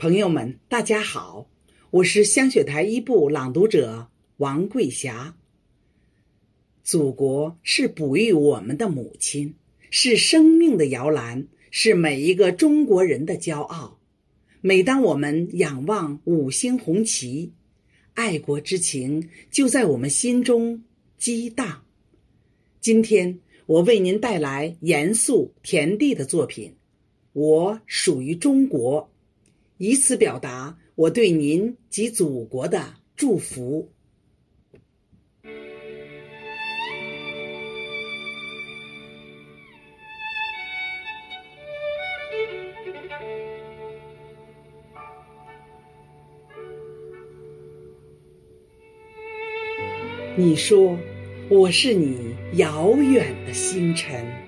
朋友们，大家好，我是香雪台一部朗读者王桂霞。祖国是哺育我们的母亲，是生命的摇篮，是每一个中国人的骄傲。每当我们仰望五星红旗，爱国之情就在我们心中激荡。今天，我为您带来严肃田地的作品。我属于中国。以此表达我对您及祖国的祝福。你说，我是你遥远的星辰。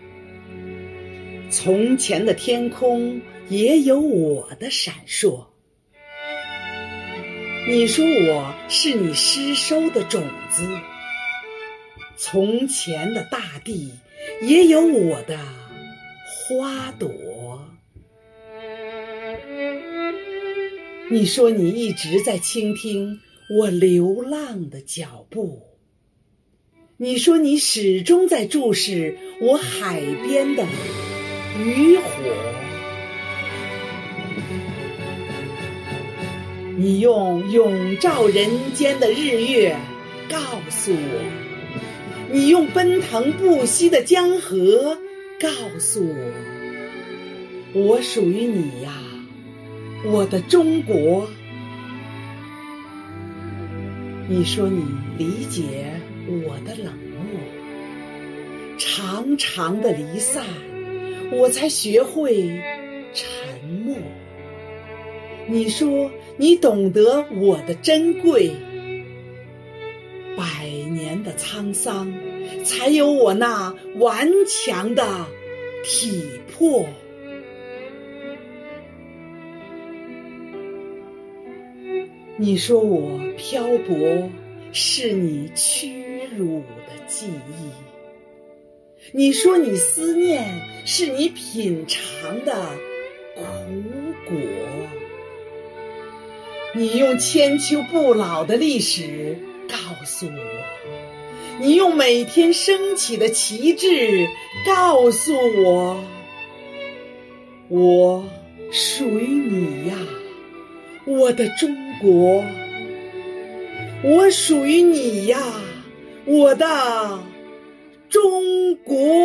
从前的天空。也有我的闪烁。你说我是你失收的种子，从前的大地也有我的花朵。你说你一直在倾听我流浪的脚步，你说你始终在注视我海边的渔火。你用永照人间的日月告诉我，你用奔腾不息的江河告诉我，我属于你呀，我的中国。你说你理解我的冷漠，长长的离散，我才学会沉默。你说你懂得我的珍贵，百年的沧桑，才有我那顽强的体魄。你说我漂泊，是你屈辱的记忆；你说你思念，是你品尝的苦果。你用千秋不老的历史告诉我，你用每天升起的旗帜告诉我，我属于你呀，我的中国，我属于你呀，我的中国。